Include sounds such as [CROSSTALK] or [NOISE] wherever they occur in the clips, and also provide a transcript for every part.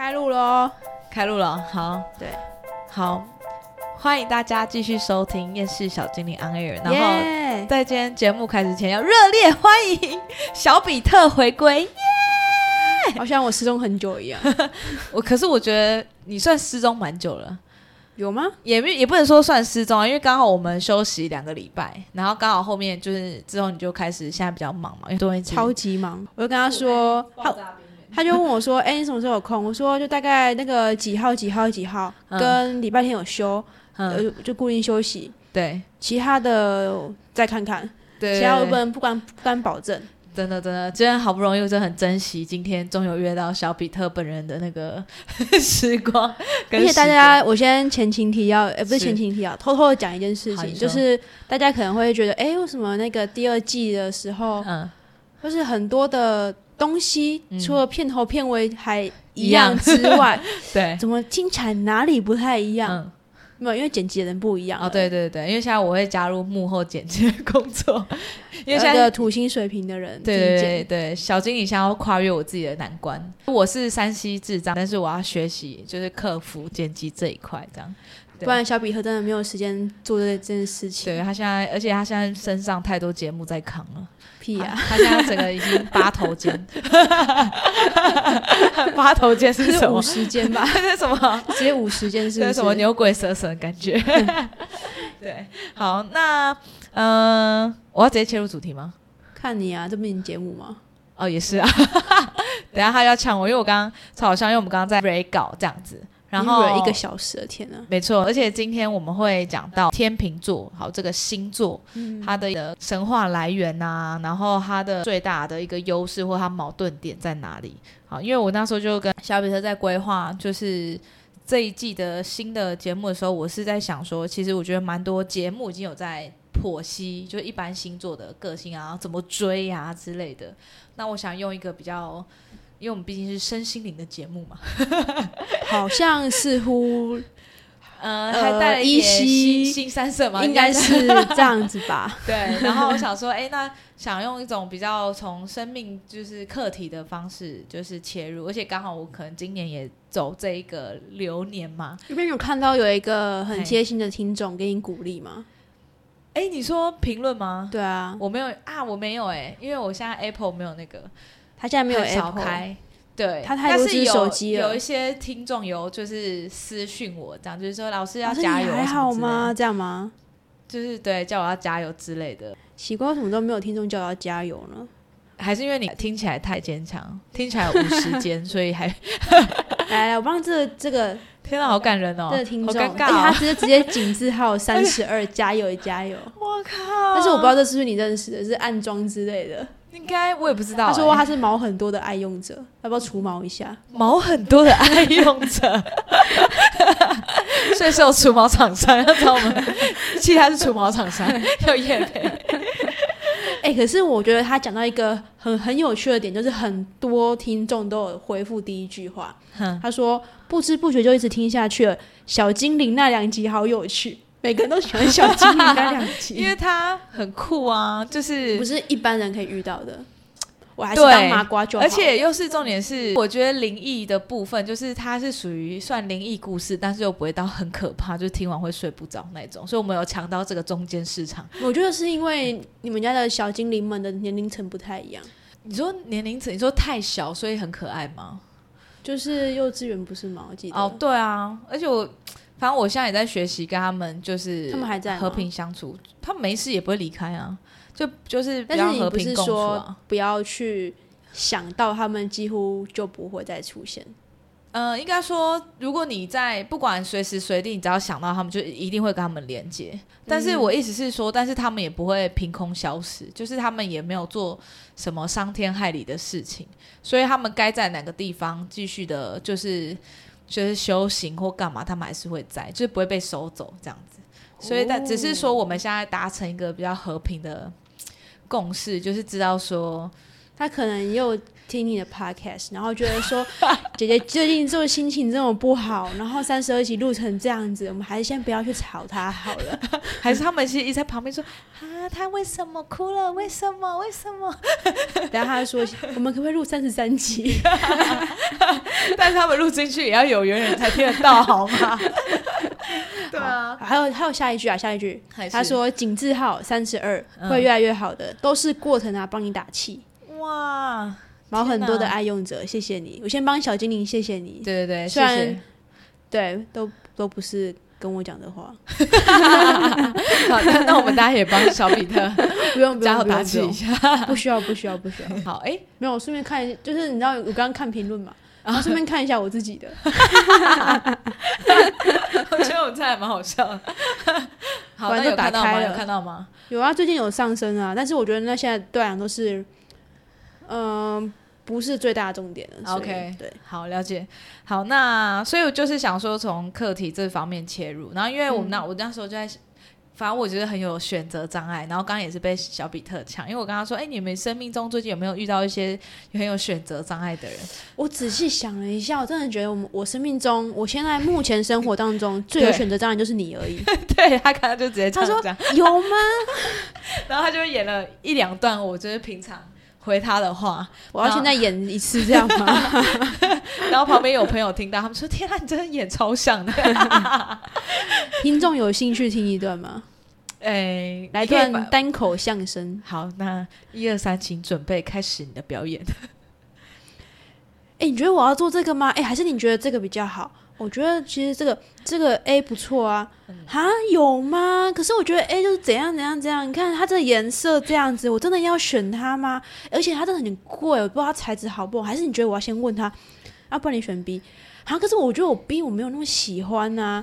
开录喽！开录了，好，对，好，欢迎大家继续收听《厌世小精灵 on air》。然后在今天节目开始前，要热烈欢迎小比特回归。好像我失踪很久一样，[LAUGHS] 我可是我觉得你算失踪蛮久了，有吗？也没也不能说算失踪啊，因为刚好我们休息两个礼拜，然后刚好后面就是之后你就开始现在比较忙嘛，因为超级忙，我就跟他说，他他就问我说：“哎、你什么时候有空？”我说：“就大概那个几号几号几号，嗯。跟礼拜天有休，嗯，呃，就固定休息，对。其他的再看看，对，其他我对。不能不敢不敢保证。真的真的，今天好不容易，我真的很珍惜今天终于约到小比特本人的那个 [LAUGHS] 时光跟而且大家，我先前情提要，呃，不是是。前情提要，偷偷的讲一件事情，就是大家可能会觉得，哎、为什么那个第二季的时候，嗯。就是很多的东西，嗯除了片头片尾还一一样样之外，[LAUGHS] 对怎么听起来哪里不太一样？嗯没有，因为剪辑的人不一样。哦对，对对，因为现在我会加入幕后剪辑的工作，[LAUGHS] 因为现在个土星水平的人对对对小经理现在要跨越我自己的难关。我是山西智障，但是我要学习就是克服剪辑这一块，这样。对不然小比特真的没有时间做这这件事情。对他现在，而且他现在身上太多节目在扛了，屁呀、他他现在整个已经八头肩，[LAUGHS] 八头肩是这什么是五？十间吧？这 [LAUGHS] 是什么？直接五十间是什么牛鬼蛇神感觉？[LAUGHS] 对，好，那嗯、呃我要直接切入主题吗？看你啊，这不节目吗？哦，也是啊。等下他要抢我，因为我刚刚超好笑，因为我们刚刚在 re 稿这样子，然后一个小时的，天哪！没错，而且今天我们会讲到天秤座，好这个星座，它的神话来源呐、然后它的最大的一个优势或它矛盾点在哪里？好，因为我那时候就跟小比特在规划，就是这一季的新的节目的时候，我是在想说，其实我觉得蛮多节目已经有在剖析，就一般星座的个性啊，怎么追啊之类的。那我想用一个比较。因为我们毕竟是身心灵的节目嘛，好像似乎 [LAUGHS] 呃，呃还带了一些新新三色嘛，应该是这样子吧。[LAUGHS] 对。然后我想说，哎，那想用一种比较从生命就是课题的方式，就是切入，而且刚好我可能今年也走这一个流年嘛。这边有看到有一个很嘿贴心的听众给你鼓励吗？哎，你说评论吗？对啊，我没有啊，我没有哎，因为我现在 Apple 没有那个，他现在没有开。对，他太多只手机了有一些听众有就是私讯我，这样就是说老师要加油，你还好吗？？这样吗？就是对，叫我要加油之类的。奇怪，为什么都没有听众叫我要加油呢？还是因为你听起来太坚强，听起来有五十间，所以还 [LAUGHS] 来来，我帮这这个 [LAUGHS] 天哪，好感人哦，这个听众，好尴尬、他哦。直接直接井字号 [LAUGHS] 三十二，加油加油！我靠！但是我不知道这是不是你认识的，是暗装之类的。应该我也不知道、他说欸他是毛很多的爱用者，要不要除毛一下？毛很多的爱用者，[LAUGHS] 所以是有除毛厂商要找我们，其实他是除毛厂商，[LAUGHS] 要叶配。哎、[LAUGHS] 可是我觉得他讲到一个很很有趣的点，就是很多听众都有回复第一句话，哼他说不知不觉就一直听下去了。小精灵那两集好有趣，每个人都喜欢小精灵那两集，[LAUGHS] 因为他很酷啊，就是不是一般人可以遇到的。我还是当麻瓜就好。而且又是重点是，我觉得灵异的部分，就是它是属于算灵异故事，但是又不会到很可怕，就是听完会睡不着那种。所以我们有抢到这个中间市场。我觉得是因为你们家的小精灵们的年龄层不太一样，你说年龄层，你说太小，所以很可爱吗？就是幼稚园不是吗？我记得。哦，对啊，而且我反正我现在也在学习跟他们，就是他们还在和平相处，他们没事也不会离开啊，就就是不是和平共处。不要去想到他们几乎就不会再出现。呃，应该说，如果你在不管随时随地，你只要想到他们，就一定会跟他们连接。但是我意思是说，但是他们也不会凭空消失，就是他们也没有做什么伤天害理的事情，所以他们该在哪个地方继续的，就是就是修行或干嘛，他们还是会在，就是不会被收走这样子。所以，但只是说我们现在达成一个比较和平的共识，就是知道说。他可能又听你的 podcast，然后觉得说 [LAUGHS] 姐姐最近这心情这么不好，然后三十二集录成这样子，我们还是先不要去吵他好了。[LAUGHS] 还是他们其实一直在旁边说啊，他为什么哭了？为什么？为什么？然后他说我们可不可以录三十三集？[LAUGHS] 但是他们录进去也要有缘人才听得到，好吗？对啊，还有还有下一句啊，下一句他说景字号三十二嗯会越来越好的，都是过程啊，帮你打气。哇，然后很多的爱用者，谢谢你。我先帮小精灵，谢谢你。对对对，谢虽然谢。对，都都不是跟我讲的话，[LAUGHS] 好，那那我们大家也帮小比特 [LAUGHS] 不用不加用不气一下。不需要不需要不需要。[LAUGHS] 好，哎，没有，我顺便看一，就是你知道，我刚刚看评论嘛，然后顺便看一下我自己的。我觉得我们这还蛮好笑的。好，有看到吗？打开了有看到吗？有啊，最近有上升啊，但是我觉得那现在对我来讲都是，嗯、不是最大的重点 OK 对，好，了解。好，那所以我就是想说从课题这方面切入，然后因为我们那、我那时候就在。反正我觉得很有选择障碍，然后刚刚也是被小比特抢，因为我跟他说：“哎、你们生命中最近有没有遇到一些很有选择障碍的人我仔细想了一下，我真的觉得我们我生命中，我现在目前生活当中最有选择障碍就是你而已。[LAUGHS] ”对他刚刚就直接这他说，有吗？[LAUGHS] 然后他就演了一两段我就是平常回他的话，我要现在演一次这样吗？[LAUGHS] 然后旁边有朋友听到，他们说：“天啊，你真的演超像的。[LAUGHS] 听众有兴趣听一段吗？”哎，来段单口相声。好，那一二三，请准备开始你的表演。哎、你觉得我要做这个吗？哎、还是你觉得这个比较好？我觉得其实这个这个 A 不错啊。哈，有吗？可是我觉得 A 就是怎样怎样怎样。你看它这个颜色这样子，我真的要选它吗？而且它真的很贵，我不知道它材质好不好。还是你觉得我要先问他？啊，不然你选 B。啊，可是我觉得我 B 我没有那么喜欢呐、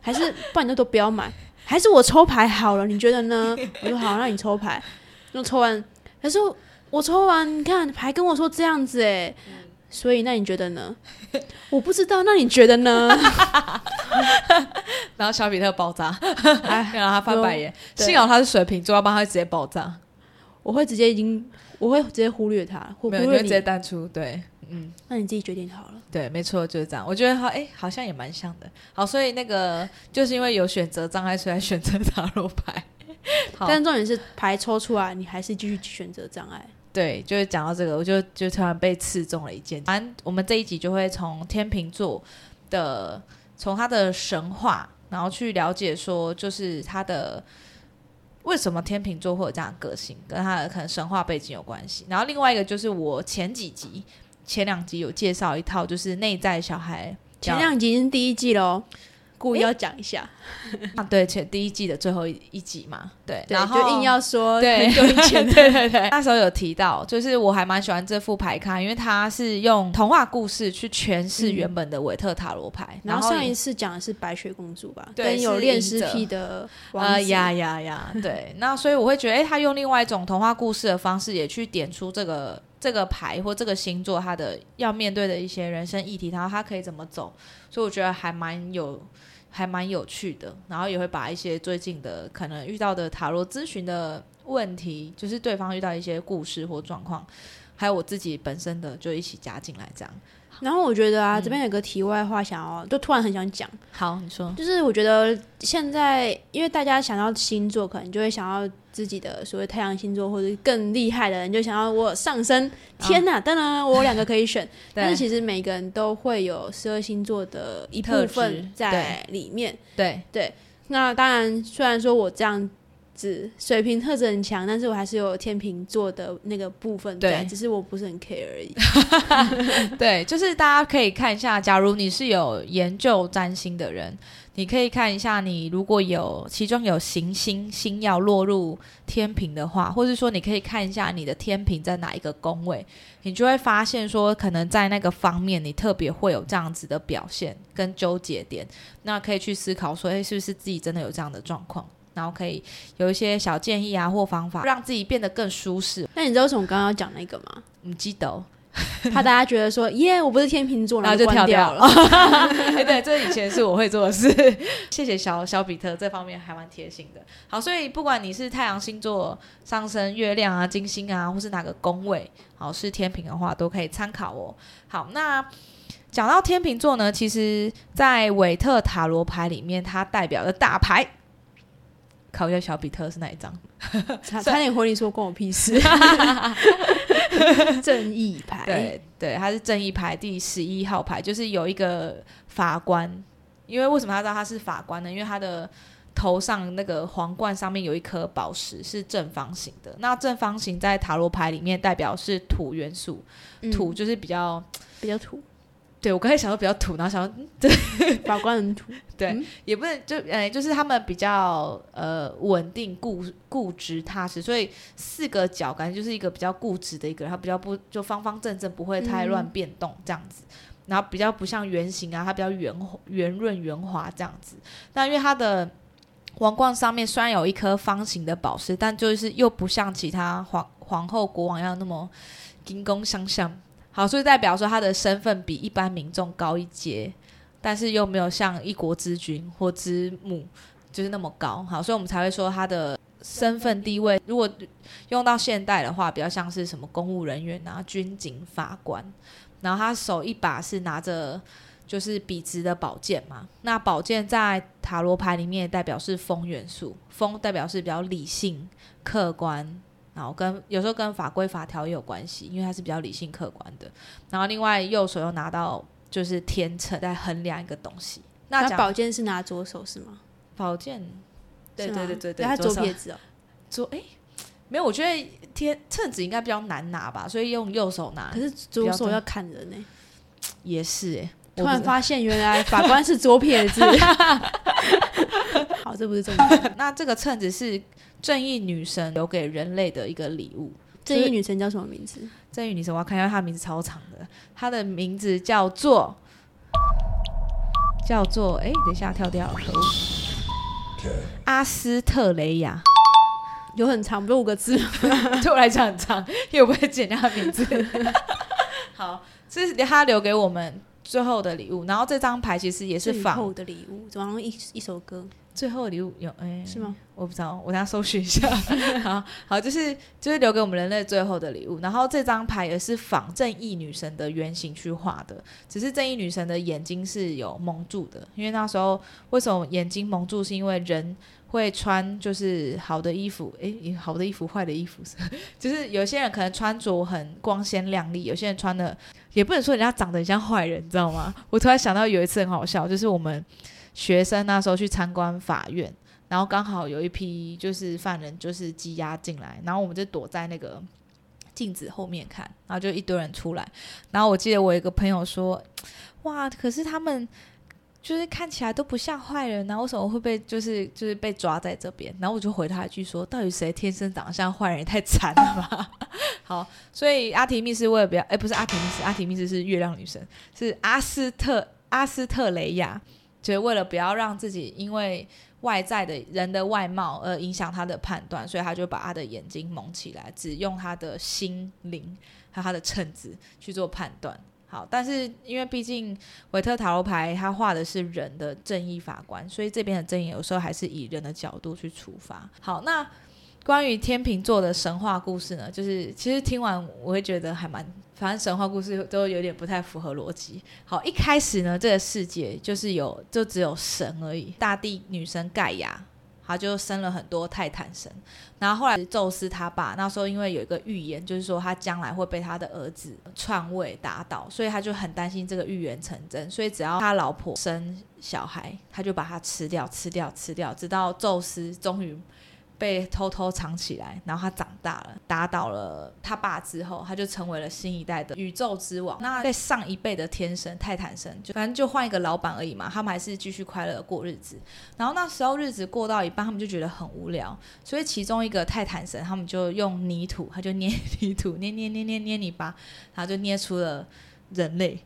还是不然你就都不要买。还是我抽牌好了，你觉得呢？我说好，那你抽牌。那抽完，可是我我抽完，你看牌跟我说这样子哎，所以那你觉得呢？[LAUGHS] 我不知道，那你觉得呢？[LAUGHS] 然后小比特爆炸，[LAUGHS] 哎，然后他翻白眼。幸好他是水瓶座，要不然他会直接爆炸。我会直接已经，我会直接忽略他，或忽没有，你略会直接。淡出。对，嗯，那你自己决定好了。对，没错，就是这样。我觉得好，哎，好像也蛮像的。好，所以那个就是因为有选择障碍，所以选择塔罗牌。好但重点是牌抽出来，你还是继续选择障碍。对，就是讲到这个，我就就突然被刺中了一箭。反正我们这一集就会从天秤座的，从他的神话，然后去了解说，就是他的为什么天秤座会有这样的个性，跟他的可能神话背景有关系。然后另外一个就是我前几集、前两集有介绍一套，就是内在小孩前两集是第一季喽，故意要讲一下，[LAUGHS] 啊，对，前第一季的最后一一集嘛，对，对，然后就硬要说对，很久以前。对对对，那时候有提到，就是我还蛮喜欢这副牌卡，因为它是用童话故事去诠释原本的韦特塔罗牌。嗯然后上一次讲的是白雪公主吧，对跟有是恋尸癖的王子。呃呀呀呀，对，那所以我会觉得，哎，他用另外一种童话故事的方式，也去点出这个这个牌或这个星座它的要面对的一些人生议题，然后他可以怎么走，所以我觉得还蛮有。还蛮有趣的，然后也会把一些最近的可能遇到的塔罗咨询的问题，就是对方遇到一些故事或状况，还有我自己本身的，就一起加进来，这样。然后我觉得啊，嗯。这边有个题外话想要，就突然很想讲，好，你说，就是我觉得现在，因为大家想要星座，可能就会想要自己的所谓太阳星座，或者更厉害的人就想要我上升。天哪，当然我有两个可以选，[LAUGHS] 但是其实每个人都会有十二星座的一部分在里面。对。对，那当然，虽然说我这样子水平特质很强，但是我还是有天秤座的那个部分在，对只是我不是很 care 而已。[LAUGHS] 对，就是大家可以看一下，假如你是有研究占星的人，你可以看一下，你如果有其中有行星星要落入天平的话，或者说你可以看一下你的天平在哪一个宫位，你就会发现说，可能在那个方面你特别会有这样子的表现跟纠结点，那可以去思考说，诶，是不是自己真的有这样的状况？然后可以有一些小建议啊或方法，让自己变得更舒适。那你知道为什么我刚刚要讲那个吗？你记得哦怕大家觉得说 [LAUGHS] 耶，我不是天秤座，然后就跳掉了。[LAUGHS] 哎，对，这以前是我会做的事。[LAUGHS] 谢谢小小比特，这方面还蛮贴心的。好，所以不管你是太阳星座上升、月亮啊、金星啊，或是哪个宫位，好是天平的话，都可以参考哦。好，那讲到天秤座呢，其实在韦特塔罗牌里面，它代表的大牌。考一下小比特是哪一张？差差点回你说关我屁事。[LAUGHS] 正义牌，对对，他是正义牌第十一号牌，就是有一个法官。因为为什么他知道他是法官呢？因为他的头上那个皇冠上面有一颗宝石是正方形的。那正方形在塔罗牌里面代表是土元素，土就是比较比较土。对，我刚才想到比较土，然后想到对。法官很土，[LAUGHS] 对，也不能就呃，就是他们比较呃稳定、固固执、踏实，所以四个角感觉就是一个比较固执的一个人，他比较不就方方正正，不会太乱变动这样子，然后比较不像圆形啊，它比较圆圆润圆滑这样子。那因为它的皇冠上面虽然有一颗方形的宝石，但就是又不像其他皇皇后、国王一样那么金光相向。好，所以代表说他的身份比一般民众高一阶，但是又没有像一国之君或之母就是那么高。好，所以我们才会说他的身份地位，如果用到现代的话，比较像是什么公务人员啊、军警、法官。然后他手一把是拿着就是笔直的宝剑嘛，那宝剑在塔罗牌里面代表是风元素，风代表是比较理性、客观。然后跟有时候跟法规法条也有关系，因为它是比较理性客观的。然后另外右手又拿到就是天秤在衡量一个东西。那宝剑是拿左手是吗？宝剑，对对对对对，他左撇子哦。左哎，没有，我觉得天秤子应该比较难拿吧，所以用右手拿。可是左手要看人呢。也是哎，突然发现原来法官是左撇子。[LAUGHS] 好，这不是重点。[LAUGHS] 那这个秤子是。正义女神留给人类的一个礼物。正义女神叫什么名字？正义女神，我要看一下她的名字，超长的。她的名字叫做叫做哎，等一下跳掉了，可恶！阿斯特雷亚，有很长，不是五个字，[LAUGHS] 对我来讲很长，因为我不会简她的名字。好，这是他留给我们最后的礼物。然后这张牌其实也是仿后的礼物，好像一一首歌。最后礼物有哎，是吗？我不知道，我等下搜寻一下。[LAUGHS] 好好，就是就是留给我们人类最后的礼物。然后这张牌也是仿正义女神的原型去画的，只是正义女神的眼睛是有蒙住的，因为那时候为什么眼睛蒙住？是因为人会穿就是好的衣服，诶，好的衣服，坏的衣服，[LAUGHS] 就是有些人可能穿着很光鲜亮丽，有些人穿的也不能说人家长得很像坏人，你知道吗？[LAUGHS] 我突然想到有一次很好笑，就是我们。学生那时候去参观法院，然后刚好有一批就是犯人就是羁押进来，然后我们就躲在那个镜子后面看，然后就一堆人出来，然后我记得我一个朋友说：“哇，可是他们就是看起来都不像坏人啊，为什么会被就是就是被抓在这边？”然后我就回他一句说：“到底谁天生长得像坏人？太惨了吧！” [LAUGHS] 好，所以阿提密斯为了不要，哎，不是阿提密斯，阿提密斯是月亮女神，是阿斯特阿斯特雷亚。就是为了不要让自己因为外在的人的外貌而影响他的判断，所以他就把他的眼睛蒙起来，只用他的心灵和他的称子去做判断。好，但是因为毕竟维特塔罗牌他画的是人的正义法官，所以这边的正义有时候还是以人的角度去出发。好，那。关于天秤座的神话故事呢，就是其实听完我会觉得还蛮，反正神话故事都有点不太符合逻辑。好，一开始呢，这个世界就是有就只有神而已，大地女神盖亚，他就生了很多泰坦神。然后后来宙斯他爸那时候因为有一个预言，就是说他将来会被他的儿子篡位打倒，所以他就很担心这个预言成真，所以只要他老婆生小孩，他就把他吃掉，吃掉，吃掉，直到宙斯终于。被偷偷藏起来，然后他长大了，打倒了他爸之后，他就成为了新一代的宇宙之王。那在上一辈的天神泰坦神，就反正就换一个老板而已嘛，他们还是继续快乐过日子。然后那时候日子过到一半，他们就觉得很无聊，所以其中一个泰坦神，他们就用泥土，他就捏 [LAUGHS] 泥土，捏捏捏捏捏泥巴，然后就捏出了人类。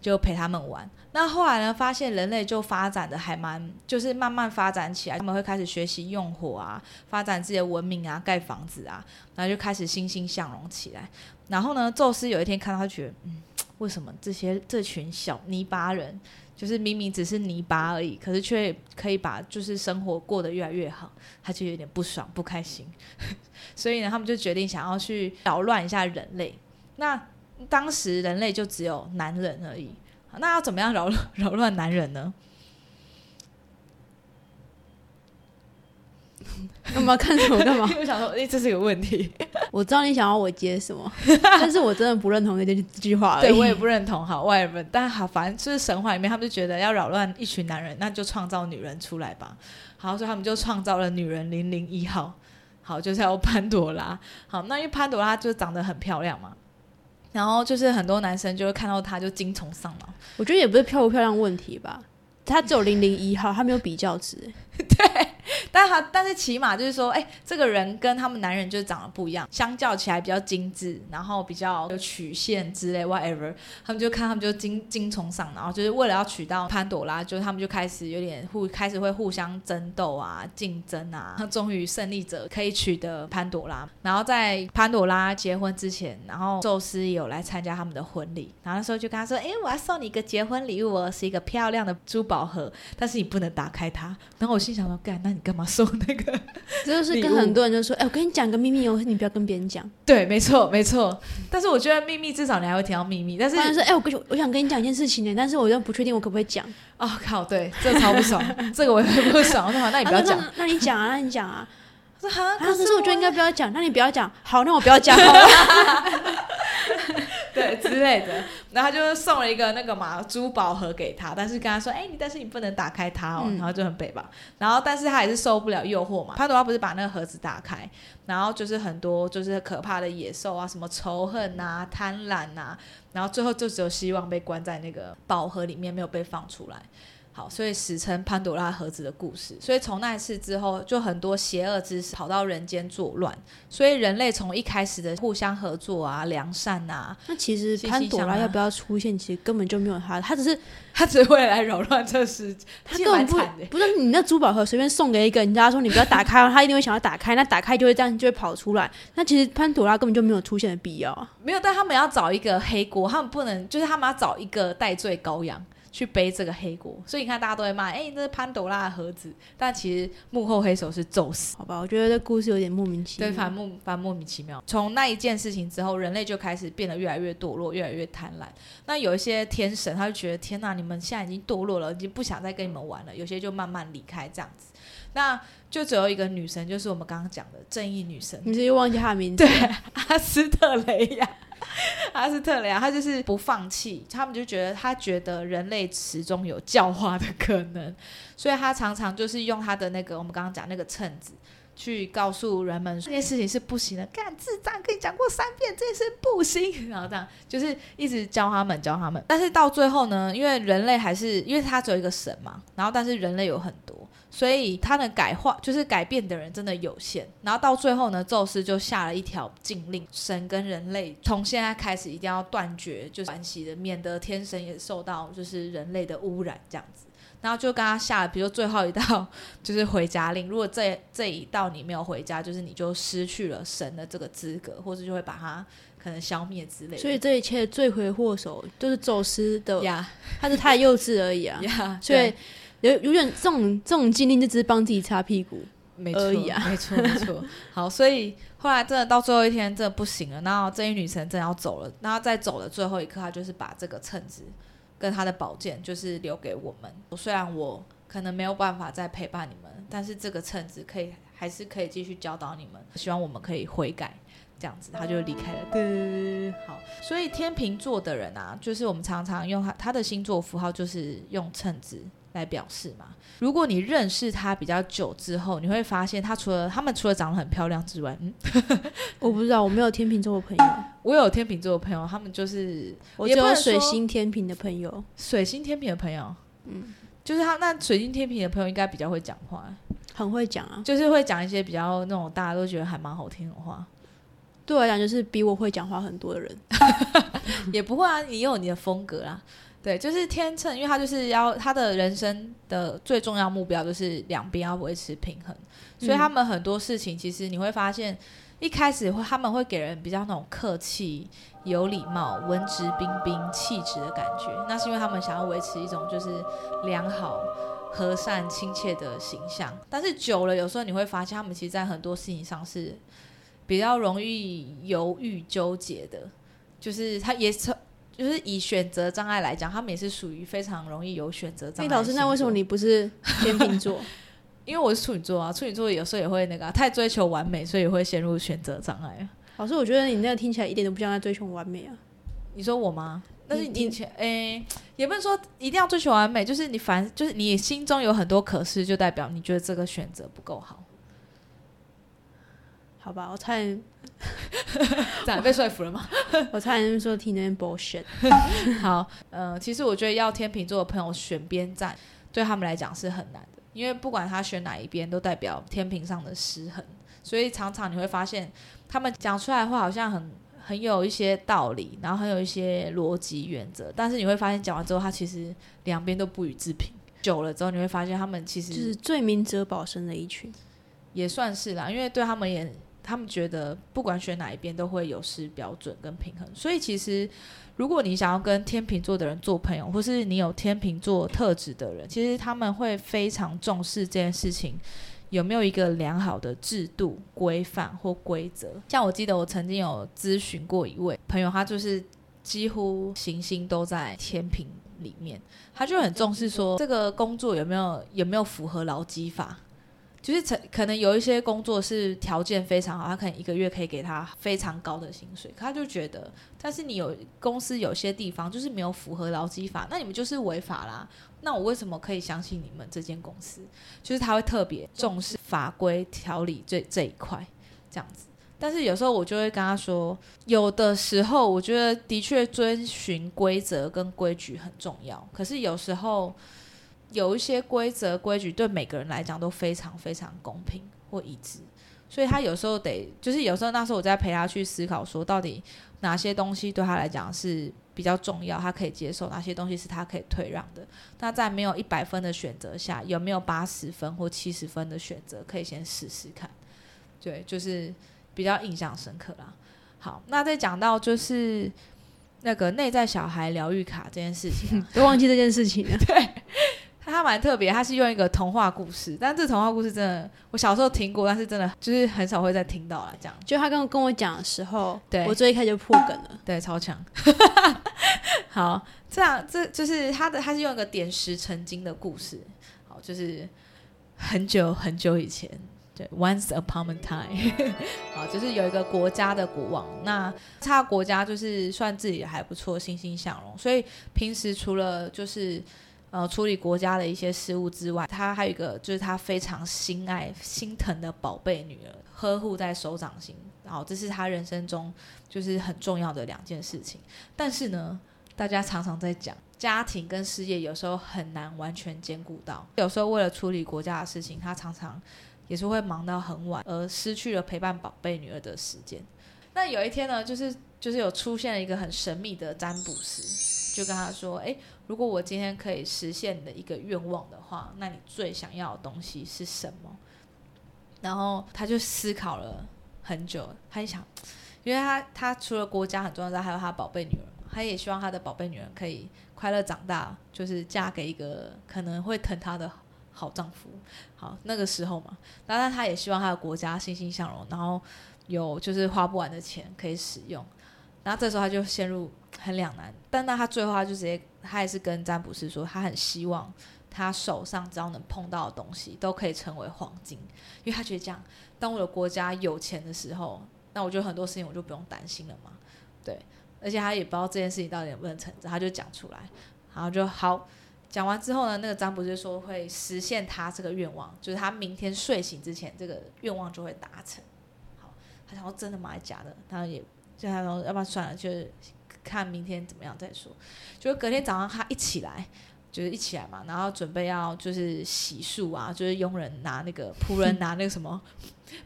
就陪他们玩。那后来呢，发现人类就发展的还蛮，就是慢慢发展起来，他们会开始学习用火啊，发展自己的文明啊，盖房子啊，然后就开始欣欣向荣起来。然后呢，宙斯有一天看到，他觉得，嗯，为什么这些这群小泥巴人，就是明明只是泥巴而已，可是却可以把就是生活过得越来越好，他就有点不爽不开心。[LAUGHS] 所以呢，他们就决定想要去扰乱一下人类。那当时人类就只有男人而已，那要怎么样扰 [LAUGHS] 扰乱男人呢？干嘛看着我干嘛？[LAUGHS] 我想说，哎，这是个问题。[LAUGHS] 我知道你想要我接什么，但是我真的不认同那句这句话。对我也不认同，好外人，但好，反正就是神话里面，他们就觉得要扰乱一群男人，那就创造女人出来吧。好，所以他们就创造了女人零零一号。好，就是要潘朵拉。好，那因为潘朵拉就长得很漂亮嘛，然后就是很多男生就会看到她就精虫上脑。我觉得也不是漂不漂亮问题吧，她只有零零一号，她没有比较值。[LAUGHS] 对。[LAUGHS] 但他但是起码就是说，哎，这个人跟他们男人就是长得不一样，相较起来比较精致，然后比较有曲线之类，whatever。他们就看他们就精精虫上，然后就是为了要娶到潘朵拉，就他们就开始有点互开始会互相争斗啊，竞争啊。终于胜利者可以取得潘朵拉，然后在潘朵拉结婚之前，然后宙斯有来参加他们的婚礼，然后那时候就跟他说，哎，我要送你一个结婚礼物哦，是一个漂亮的珠宝盒，但是你不能打开它。然后我心想说，干，那干嘛？说那个，[LAUGHS] 这就是跟很多人就说，哎，我跟你讲个秘密哦，你不要跟别人讲。对，没错，[LAUGHS] 没错。但是我觉得秘密至少你还会听到秘密。但是说，哎，我跟我想跟你讲一件事情呢，但是我又不确定我可不可以讲。[LAUGHS] 哦靠，对，这超不爽，这个我也不爽。我说好，那你不要讲，那你讲啊，那你讲啊。我说好，可是我觉得应该不要讲，那你不要讲。好，那我不要讲。[LAUGHS] 对之类的，然后他就送了一个那个嘛珠宝盒给他，但是跟他说，哎，你但是你不能打开它哦，然后就很北吧。然后但是他还是受不了诱惑嘛，潘多拉不是把那个盒子打开，然后就是很多就是可怕的野兽啊，什么仇恨啊、贪婪啊，然后最后就只有希望被关在那个宝盒里面，没有被放出来。好，所以史称潘朵拉盒子的故事。所以从那一次之后，就很多邪恶之士跑到人间作乱。所以人类从一开始的互相合作啊、良善啊，那其实潘朵拉要不要出现，其实根本就没有他，他只是 [LAUGHS] 他只会来扰乱这世界。他根本不不是你那珠宝盒随便送给一个人家说你不要打开，他一定会想要打开。那打开就会这样就会跑出来。那其实潘朵拉根本就没有出现的必要啊。没有，但他们要找一个黑锅，他们不能就是他们要找一个戴罪羔羊。去背这个黑锅，所以你看大家都会骂，哎，这是潘朵拉的盒子，但其实幕后黑手是宙斯，好吧？我觉得这故事有点莫名其妙，对，反莫反莫名其妙。从那一件事情之后，人类就开始变得越来越堕落，越来越贪婪。那有一些天神，他就觉得天哪，你们现在已经堕落了，已经不想再跟你们玩了。有些就慢慢离开这样子。那就只有一个女神，就是我们刚刚讲的正义女神，你是又忘记她的名字？对，阿斯特雷亚。[LAUGHS] 阿斯特雷亚，他就是不放弃，他们就觉得他觉得人类始终有教化的可能，所以他常常就是用他的那个我们刚刚讲那个秤子去告诉人们这件事情是不行的，干智障跟你讲过三遍，这件事不行，然后这样就是一直教他们教他们，但是到最后呢，因为人类还是因为他只有一个神嘛，然后但是人类有很多。所以他的改化就是改变的人真的有限，然后到最后呢，宙斯就下了一条禁令，神跟人类从现在开始一定要断绝就是关系的，免得天神也受到就是人类的污染这样子。然后就跟他下了，比如最后一道就是回家令，如果这这一道你没有回家，就是你就失去了神的这个资格，或者就会把它可能消灭之类的。所以这一切罪魁祸首就是宙斯的呀，他是太幼稚而已啊，[LAUGHS] 所以。有有点这种这种经历，就只是帮自己擦屁股没错啊，没错没错。好，所以后来真的到最后一天，真的不行了。然后这一女神真的要走了，然后在走的最后一刻，她就是把这个秤子跟她的宝剑，就是留给我们。虽然我可能没有办法再陪伴你们，但是这个秤子可以还是可以继续教导你们。希望我们可以悔改，这样子她就离开了。对，好。所以天秤座的人啊，就是我们常常用他他的星座符号，就是用秤子。来表示嘛？如果你认识他比较久之后，你会发现他除了他们除了长得很漂亮之外，嗯，[LAUGHS] 我不知道，我没有天秤座的朋友。我有天秤座的朋友，他们就是我只有水星天平的朋友。水星天平的朋友，嗯，就是他那水星天平的朋友应该比较会讲话，很会讲啊，就是会讲一些比较那种大家都觉得还蛮好听的话。对我来讲，就是比我会讲话很多的人，[LAUGHS] 也不会啊，你有你的风格啦。对，就是天秤，因为他就是要他的人生的最重要目标就是两边要维持平衡，所以他们很多事情其实你会发现，一开始会他们会给人比较那种客气、有礼貌、文质彬彬、气质的感觉，那是因为他们想要维持一种就是良好、和善、亲切的形象。但是久了，有时候你会发现，他们其实在很多事情上是比较容易犹豫、纠结的，就是他也是。就是以选择障碍来讲，他们也是属于非常容易有选择障碍。老师，那为什么你不是天秤座？[LAUGHS] 因为我是处女座啊，处女座有时候也会那个太追求完美，所以会陷入选择障碍。老师，我觉得你那个听起来一点都不像在追求完美啊。你说我吗？但是你前诶，也不是说一定要追求完美，就是你凡就是你心中有很多可是，就代表你觉得这个选择不够好。好吧，我差点，[LAUGHS] 咋被说服了吗？[LAUGHS] 我差点说听那边 bullshit。[LAUGHS] 好，呃，其实我觉得要天秤座的朋友选边站，对他们来讲是很难的，因为不管他选哪一边，都代表天平上的失衡，所以常常你会发现，他们讲出来的话好像很很有一些道理，然后很有一些逻辑原则，但是你会发现讲完之后，他其实两边都不予置评。久了之后，你会发现他们其实就是最明哲保身的一群，也算是啦，因为对他们也。他们觉得不管选哪一边都会有失标准跟平衡，所以其实如果你想要跟天秤座的人做朋友，或是你有天秤座特质的人，其实他们会非常重视这件事情有没有一个良好的制度规范或规则。像我记得我曾经有咨询过一位朋友，他就是几乎行星都在天平里面，他就很重视说这个工作有没有有没有符合劳基法。就是可可能有一些工作是条件非常好，他可能一个月可以给他非常高的薪水，他就觉得，但是你有公司有些地方就是没有符合劳基法，那你们就是违法啦。那我为什么可以相信你们这间公司？就是他会特别重视法规条理这这一块这样子。但是有时候我就会跟他说，有的时候我觉得的确遵循规则跟规矩很重要，可是有时候。有一些规则规矩对每个人来讲都非常非常公平或一致，所以他有时候得就是有时候那时候我在陪他去思考，说到底哪些东西对他来讲是比较重要，他可以接受哪些东西是他可以退让的。那在没有一百分的选择下，有没有八十分或七十分的选择可以先试试看？对，就是比较印象深刻啦。好，那再讲到就是那个内在小孩疗愈卡这件事情，都忘记这件事情了。对。他蛮特别，他是用一个童话故事，但这童话故事真的，我小时候听过，但是真的就是很少会再听到了。这样，就他刚刚跟我讲的时候，对我最一开始就破梗了，[LAUGHS] 对，超强。[LAUGHS] 好，这样这就是他的，他是用一个点石成金的故事，好，就是很久很久以前，对，Once upon a time，[LAUGHS] 好，就是有一个国家的国王，那他国家就是算自己还不错，欣欣向荣，所以平时除了就是。呃，处理国家的一些事务之外，他还有一个就是他非常心爱、心疼的宝贝女儿，呵护在手掌心。然后这是他人生中就是很重要的两件事情。但是呢，大家常常在讲家庭跟事业有时候很难完全兼顾到。有时候为了处理国家的事情，他常常也是会忙到很晚，而失去了陪伴宝贝女儿的时间。那有一天呢，就是就是有出现了一个很神秘的占卜师，就跟他说：“哎。”如果我今天可以实现你的一个愿望的话，那你最想要的东西是什么？然后他就思考了很久，他就想，因为他他除了国家很重要之外，还有他宝贝女儿，他也希望他的宝贝女儿可以快乐长大，就是嫁给一个可能会疼她的好丈夫。好，那个时候嘛，当然他也希望他的国家欣欣向荣，然后有就是花不完的钱可以使用。然后这时候他就陷入很两难，但那他最后他就直接。他也是跟占卜师说，他很希望他手上只要能碰到的东西都可以成为黄金，因为他觉得这样，当我的国家有钱的时候，那我觉得很多事情我就不用担心了嘛。对，而且他也不知道这件事情到底能不能成真，他就讲出来，然后就好讲完之后呢，那个占卜师说会实现他这个愿望，就是他明天睡醒之前这个愿望就会达成。好，他想说真的吗？还假的？他也就他说要不然算了，就是。看明天怎么样再说。就是隔天早上他一起来，就是一起来嘛，然后准备要就是洗漱啊，就是佣人拿那个仆人拿那个什么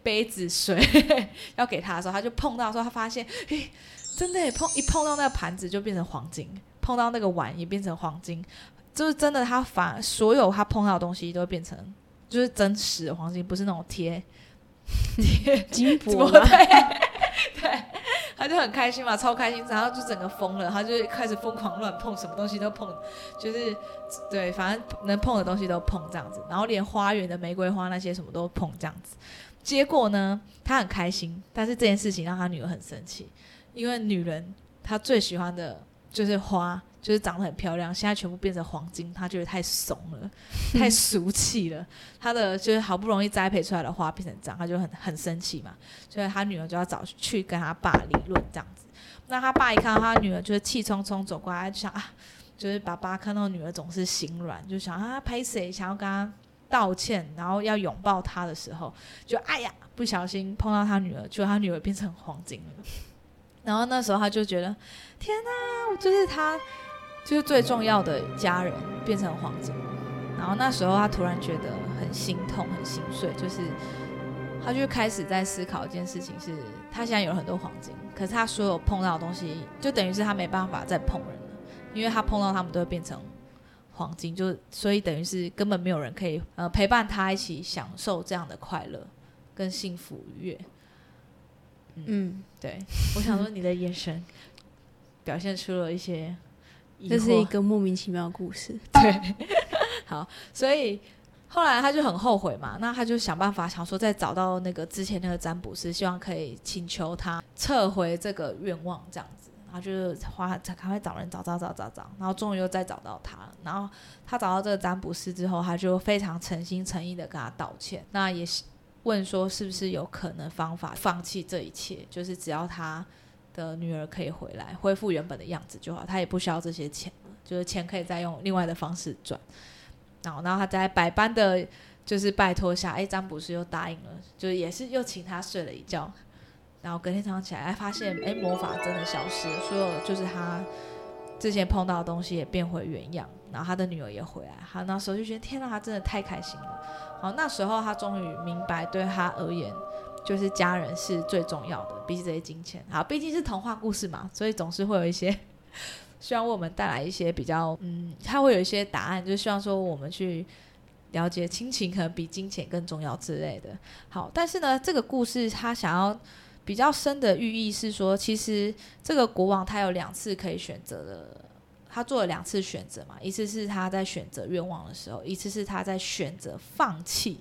杯子水 [LAUGHS] 要给他的时候，他就碰到的时候他发现，诶，真的碰一碰到那个盘子就变成黄金，碰到那个碗也变成黄金，就是真的，他反所有他碰到的东西都会变成就是真实的黄金，不是那种贴贴金箔 [LAUGHS] 对？对，他就很开心嘛，超开心，然后就整个疯了，他就开始疯狂乱碰，什么东西都碰，就是对，反正能碰的东西都碰这样子，然后连花园的玫瑰花那些什么都碰这样子。结果呢，他很开心，但是这件事情让他女儿很生气，因为女人她最喜欢的就是花，就是长得很漂亮，现在全部变成黄金，他觉得太怂了，太俗气了。他的就是好不容易栽培出来的花变成这样，他就很很生气嘛，所以他女儿就要找去跟他爸理论这样子。那他爸一看到他女儿就是气冲冲走过来，就想啊，就是爸爸看到女儿总是心软，就想啊拍谁想要跟他道歉，然后要拥抱他的时候，就哎呀不小心碰到他女儿，就他女儿变成黄金了。[LAUGHS] 然后那时候他就觉得天哪，我就是他就是最重要的家人变成黄金。然后那时候他突然觉得很心痛、很心碎，就是他就开始在思考一件事情是，他现在有很多黄金，可是他所有碰到的东西，就等于是他没办法再碰人了，因为他碰到他们都会变成黄金，就所以等于是根本没有人可以呃陪伴他一起享受这样的快乐跟幸福愉悦。嗯，对，我想说你的眼神表现出了一些，这是一个莫名其妙的故事。[LAUGHS] 对，[LAUGHS] 好，所以后来他就很后悔嘛，那他就想办法想说再找到那个之前那个占卜师，希望可以请求他撤回这个愿望，这样子。然后就是花赶快找人找找找找找，然后终于又再找到他了。然后他找到这个占卜师之后，他就非常诚心诚意的跟他道歉，那也是问说是不是有可能方法放弃这一切，就是只要他的女儿可以回来，恢复原本的样子就好，他也不需要这些钱了，就是钱可以再用另外的方式赚。然后，然后他在百般的就是拜托下，哎，占卜师又答应了，就是也是又请他睡了一觉。然后隔天早上起来，哎，发现哎魔法真的消失，所有就是他之前碰到的东西也变回原样，然后他的女儿也回来，他那时候就觉得天哪，他真的太开心了。好，那时候他终于明白，对他而言，就是家人是最重要的，比起这些金钱。好，毕竟是童话故事嘛，所以总是会有一些 [LAUGHS] 希望为我们带来一些比较，嗯，他会有一些答案，就希望说我们去了解亲情可能比金钱更重要之类的。好，但是呢，这个故事他想要。比较深的寓意是说，其实这个国王他有两次可以选择的，他做了两次选择嘛，一次是他在选择愿望的时候，一次是他在选择放弃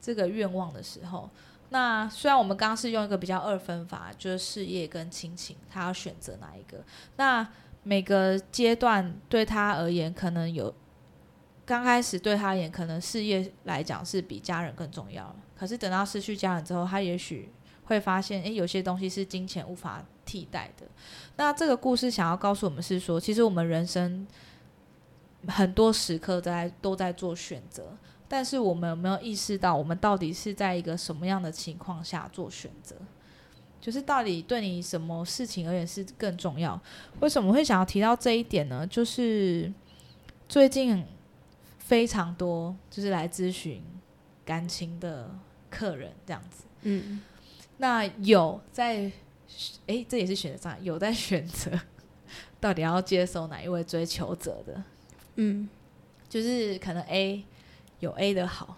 这个愿望的时候。那虽然我们刚刚是用一个比较二分法，就是事业跟亲情，他要选择哪一个？那每个阶段对他而言，可能有刚开始对他而言，可能事业来讲是比家人更重要。可是等到失去家人之后，他也许。会发现，诶，有些东西是金钱无法替代的。那这个故事想要告诉我们是说，其实我们人生很多时刻都在都在做选择，但是我们有没有意识到，我们到底是在一个什么样的情况下做选择？就是到底对你什么事情而言是更重要？为什么会想要提到这一点呢？就是最近非常多就是来咨询感情的客人这样子，嗯。那有在，诶，这也是选择上有在选择，[LAUGHS] 到底要接受哪一位追求者的？嗯，就是可能 A 有 A 的好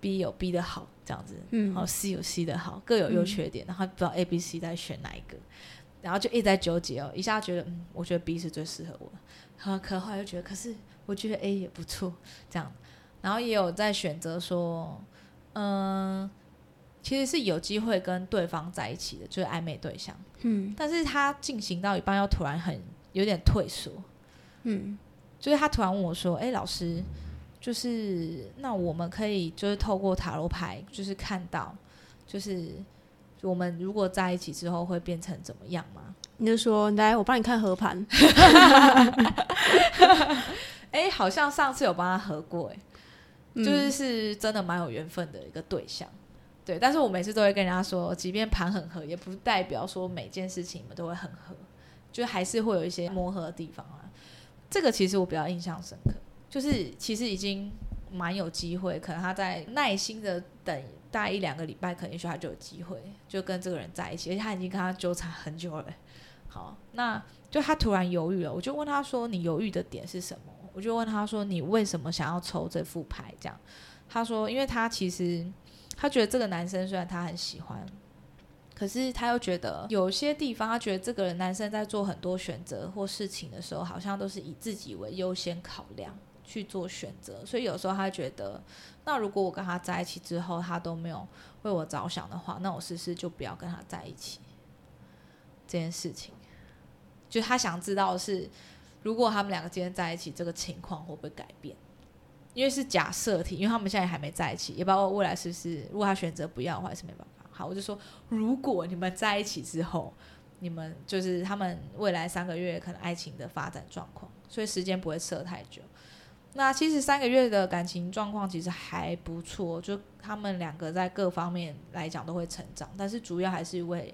，B 有 B 的好，这样子，嗯，然后 C 有 C 的好，各有优缺点，然后不知道 A、B、C 在选哪一个，然后就一直在纠结哦，一下觉得嗯，我觉得 B 是最适合我，然后可后来又觉得，可是我觉得 A 也不错，这样，然后也有在选择说，嗯。其实是有机会跟对方在一起的，就是暧昧对象。嗯，但是他进行到一半，又突然很有点退缩。嗯，就是他突然问我说：“哎，老师，就是那我们可以就是透过塔罗牌，就是看到，就是我们如果在一起之后会变成怎么样吗？”你就说：“来，我帮你看合盘。[LAUGHS] ”哎，好像上次有帮他合过，哎，就是是真的蛮有缘分的一个对象。对，但是我每次都会跟人家说，即便盘很合，也不代表说每件事情你们都会很合，就还是会有一些磨合的地方啊。这个其实我比较印象深刻，就是其实已经蛮有机会，可能他在耐心的等大概一两个礼拜，可能也许他就有机会就跟这个人在一起，而且他已经跟他纠缠很久了。好，那就他突然犹豫了，我就问他说：“你犹豫的点是什么？”我就问他说：“你为什么想要抽这副牌？”这样，他说：“因为他其实他觉得这个男生虽然他很喜欢。”可是他又觉得有些地方，他觉得这个男生在做很多选择或事情的时候，好像都是以自己为优先考量去做选择。所以有时候他觉得，那如果我跟他在一起之后，他都没有为我着想的话，那我试试就不要跟他在一起。这件事情，就他想知道的是，如果他们两个今天在一起，这个情况会不会改变？因为是假设题，因为他们现在还没在一起，也不知道未来是不是，如果他选择不要的话，是没办法。好，我就说，如果你们在一起之后，你们就是他们未来三个月可能爱情的发展状况，所以时间不会设太久。那其实三个月的感情状况其实还不错，就他们两个在各方面来讲都会成长，但是主要还是为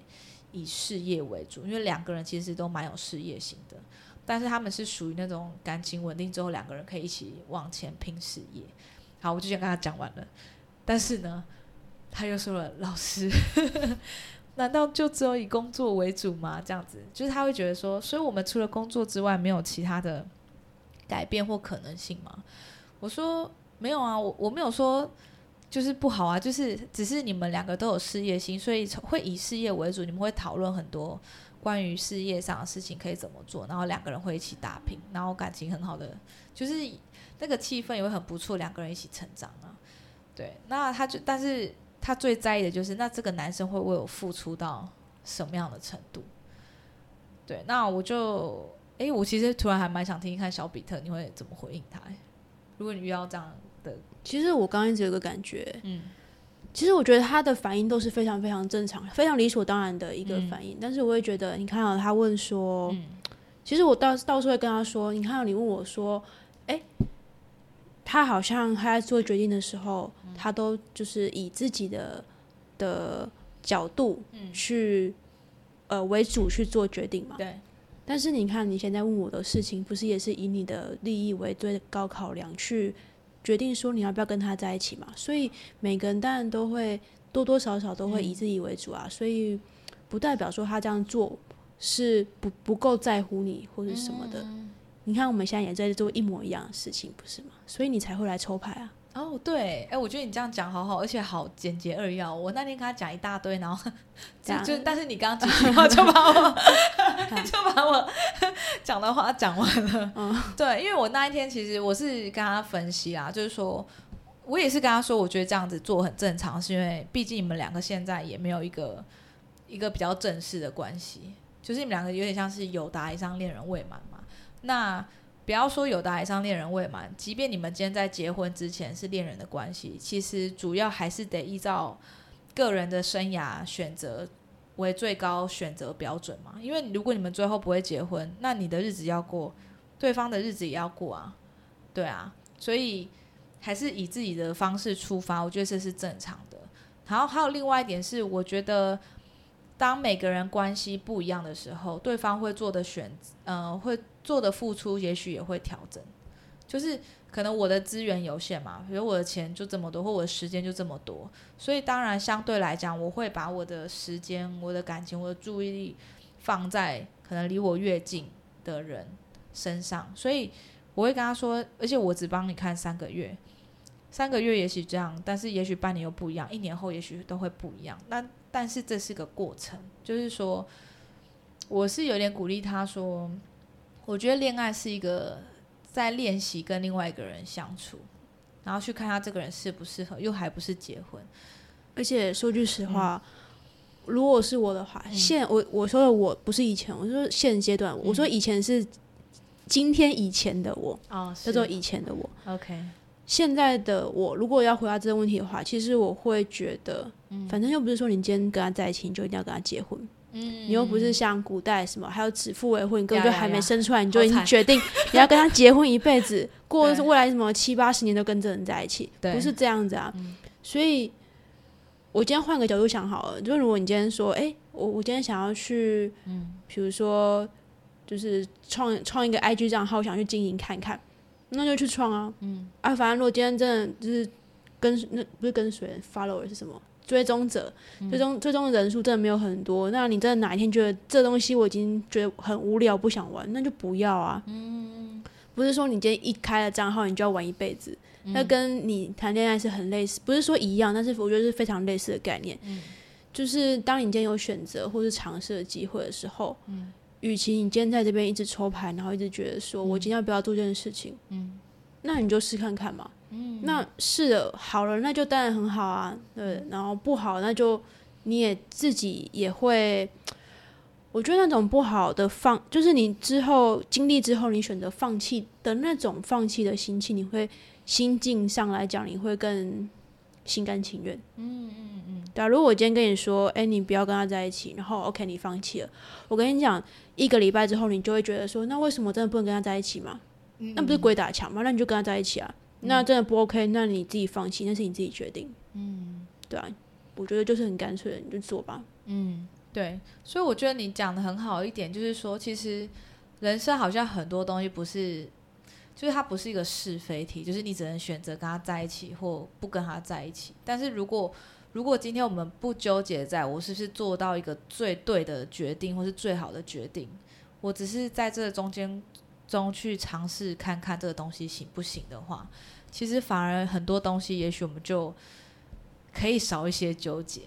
以事业为主，因为两个人其实都蛮有事业型的，但是他们是属于那种感情稳定之后两个人可以一起往前拼事业。好，我就先跟他讲完了，但是呢。他又说了：“老师，[LAUGHS] 难道就只有以工作为主吗？这样子，就是他会觉得说，所以我们除了工作之外，没有其他的改变或可能性吗？”我说：“没有啊，我我没有说就是不好啊，就是只是你们两个都有事业心，所以会以事业为主。你们会讨论很多关于事业上的事情可以怎么做，然后两个人会一起打拼，然后感情很好的，就是那个气氛也会很不错，两个人一起成长啊。对，那他就但是。”他最在意的就是，那这个男生会为我付出到什么样的程度？对，那我就，哎，我其实突然还蛮想听听看小比特你会怎么回应他。如果你遇到这样的，其实我刚刚一直有个感觉，嗯，其实我觉得他的反应都是非常非常正常、非常理所当然的一个反应。但是我会觉得，你看到他问说，嗯其实我到到时候会跟他说，你看到你问我说，哎。他好像他在做决定的时候，他都就是以自己的的角度去呃为主去做决定嘛。对。但是你看，你现在问我的事情，不是也是以你的利益为最高考量去决定说你要不要跟他在一起嘛？所以每个人当然都会多多少少都会以自己为主啊。所以不代表说他这样做是不不够在乎你或者什么的。你看，我们现在也在做一模一样的事情，不是吗？所以你才会来抽牌啊。哦，对，哎，我觉得你这样讲好好，而且好简洁扼要。我那天跟他讲一大堆，然后 [LAUGHS] 就就，但是你刚刚几句话就把我 [LAUGHS] 就把我 [LAUGHS] 讲的话讲完了。嗯，对，因为我那一天其实我是跟他分析啊，就是说我也是跟他说，我觉得这样子做很正常，是因为毕竟你们两个现在也没有一个一个比较正式的关系，就是你们两个有点像是有达以上恋人未满嘛。那不要说有的海上恋人未满，即便你们今天在结婚之前是恋人的关系，其实主要还是得依照个人的生涯选择为最高选择标准嘛。因为如果你们最后不会结婚，那你的日子要过，对方的日子也要过啊，对啊，所以还是以自己的方式出发，我觉得这是正常的。然后还有另外一点是，我觉得。当每个人关系不一样的时候，对方会做的选，呃，会做的付出，也许也会调整。就是可能我的资源有限嘛，比如我的钱就这么多，或我的时间就这么多，所以当然相对来讲，我会把我的时间、我的感情、我的注意力放在可能离我越近的人身上。所以我会跟他说，而且我只帮你看三个月，三个月也许这样，但是也许半年又不一样，一年后也许都会不一样。那但是这是个过程，就是说，我是有点鼓励他说，我觉得恋爱是一个在练习跟另外一个人相处，然后去看他这个人适不适合，又还不是结婚。而且说句实话，如果是我的话，现我我说的我不是以前，我说现阶段，我说以前是今天以前的我，哦，叫做以前的我。OK。现在的我，如果要回答这个问题的话，其实我会觉得，反正又不是说你今天跟他在一起，你就一定要跟他结婚。嗯，你又不是像古代什么还有指腹为婚，你根本就还没生出来，你就已经决定你要跟他结婚一辈子，过 [LAUGHS] 未来什么七八十年都跟这人在一起，不是这样子啊。所以，我今天换个角度想好了，就如果你今天说，哎，我我今天想要去，嗯，比如说，就是创创一个 IG 账号，想去经营看看。那就去创啊，嗯。啊，反正如果今天真的就是跟那不是跟随 follower 是什么追踪者，追踪追踪的人数真的没有很多。那你真的哪一天觉得这东西我已经觉得很无聊，不想玩，那就不要啊。嗯，不是说你今天一开了账号，你就要玩一辈子。那跟你谈恋爱是很类似，不是说一样，但是我觉得是非常类似的概念。嗯，就是当你今天有选择或是尝试的机会的时候，嗯，与其你今天在这边一直抽牌，然后一直觉得说我今天要不要做这件事情，嗯，那你就试看看嘛。嗯，那是的好了，那就当然很好啊。对，然后不好，那就你也自己也会，我觉得那种不好的放，就是你之后经历之后，你选择放弃的那种放弃的心情，你会。心境上来讲，你会更心甘情愿。嗯嗯嗯。对啊，如果我今天跟你说，哎，你不要跟他在一起，然后 OK，你放弃了，我跟你讲，一个礼拜之后，你就会觉得说，那为什么真的不能跟他在一起嘛？那不是鬼打墙吗？那你就跟他在一起啊。那真的不 OK，那你自己放弃，那是你自己决定。嗯，对啊，我觉得就是很干脆的，你就做吧。嗯，对。所以我觉得你讲的很好一点，就是说，其实人生好像很多东西不是。就是它不是一个是非题，就是你只能选择跟他在一起或不跟他在一起。但是如果如果今天我们不纠结在我是不是做到一个最对的决定或是最好的决定，我只是在这中间中去尝试看看这个东西行不行的话，其实反而很多东西也许我们就可以少一些纠结。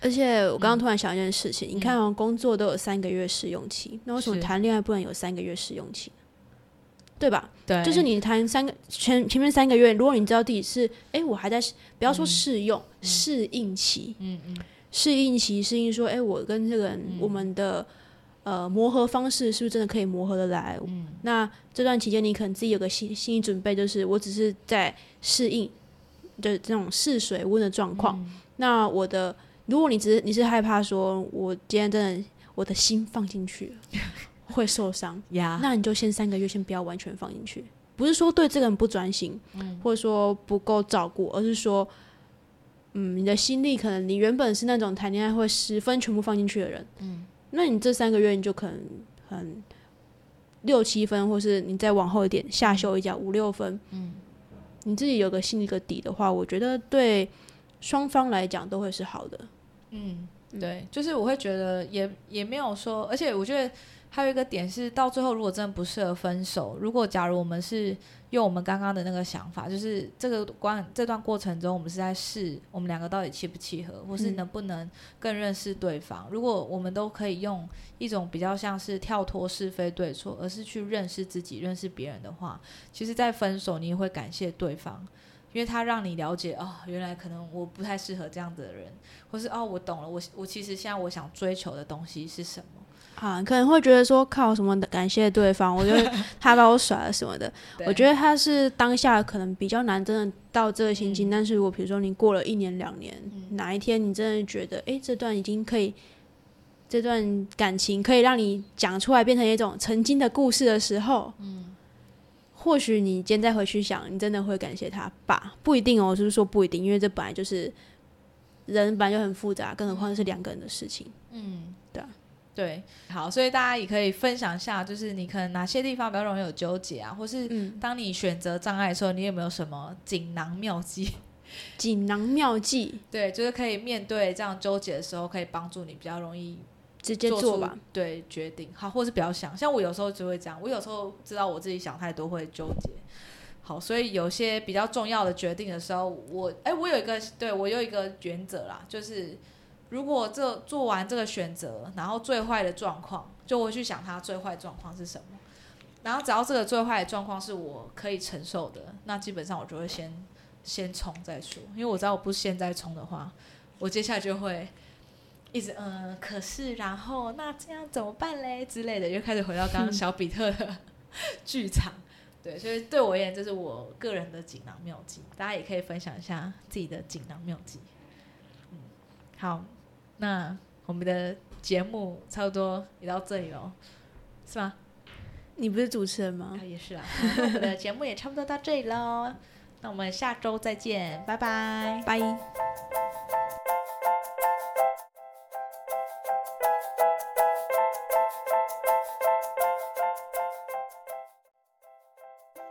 而且我刚刚突然想一件事情，你看，工作都有三个月试用期，那为什么谈恋爱不能有三个月试用期？对吧？对，就是你谈三个前前面三个月，如果你知道自己是，哎，我还在不要说试用适应期，嗯嗯，适应期适应说，哎，我跟这个人我们的呃磨合方式是不是真的可以磨合的来？嗯，那这段期间你可能自己有个心心理准备，就是我只是在适应的这种试水温的状况。那我的，如果你只是你是害怕说，我今天真的我的心放进去了。[LAUGHS] 会受伤，那你就先三个月先不要完全放进去，不是说对这个人不专心，嗯，或者说不够照顾，而是说，嗯，你的心力可能你原本是那种谈恋爱会十分全部放进去的人，嗯，那你这三个月你就可能很六七分，或是你再往后一点下修一下五六分，嗯，你自己有个心里个底的话，我觉得对双方来讲都会是好的，嗯，对，就是我会觉得也也没有说，而且我觉得。还有一个点是，到最后如果真的不适合分手，如果假如我们是用我们刚刚的那个想法，就是这个关这段过程中，我们是在试我们两个到底契不契合，或是能不能更认识对方。如果我们都可以用一种比较像是跳脱是非对错，而是去认识自己、认识别人的话，其实，在分手你也会感谢对方，因为他让你了解哦，原来可能我不太适合这样子的人，或是哦，我懂了，我我其实现在我想追求的东西是什么。啊，可能会觉得说靠什么的感谢对方，我觉得 [LAUGHS] 他把我甩了什么的。我觉得他是当下可能比较难真的到这个心境，但是如果比如说你过了一年两年，哪一天你真的觉得哎这段已经可以，这段感情可以让你讲出来变成一种曾经的故事的时候，嗯，或许你今天再回去想，你真的会感谢他吧？不一定哦，就是说不一定，因为这本来就是人本来就很复杂，更何况是两个人的事情，嗯，对啊。对，好，所以大家也可以分享一下，就是你可能哪些地方比较容易有纠结啊，或是当你选择障碍的时候，你有没有什么锦囊妙计？[LAUGHS] 锦囊妙计，对，就是可以面对这样纠结的时候，可以帮助你比较容易直接做吧，对，决定好，或是不要想，像我有时候就会这样，我有时候知道我自己想太多会纠结，好，所以有些比较重要的决定的时候，我，哎，我有一个，对我有一个原则啦，就是。如果这做完这个选择，然后最坏的状况，就会去想它最坏状况是什么。然后只要这个最坏的状况是我可以承受的，那基本上我就会先先冲再说。因为我知道我不现在冲的话，我接下来就会一直嗯，可是然后那这样怎么办嘞之类的，又开始回到刚刚 [LAUGHS] 小比特的剧场。对，所以对我而言，这是我个人的锦囊妙计，大家也可以分享一下自己的锦囊妙计。嗯，好。那我们的节目差不多也到这里了，是吗？你不是主持人吗？也是啊。我们的节目也差不多到这里喽，那我们下周再见，拜拜，拜。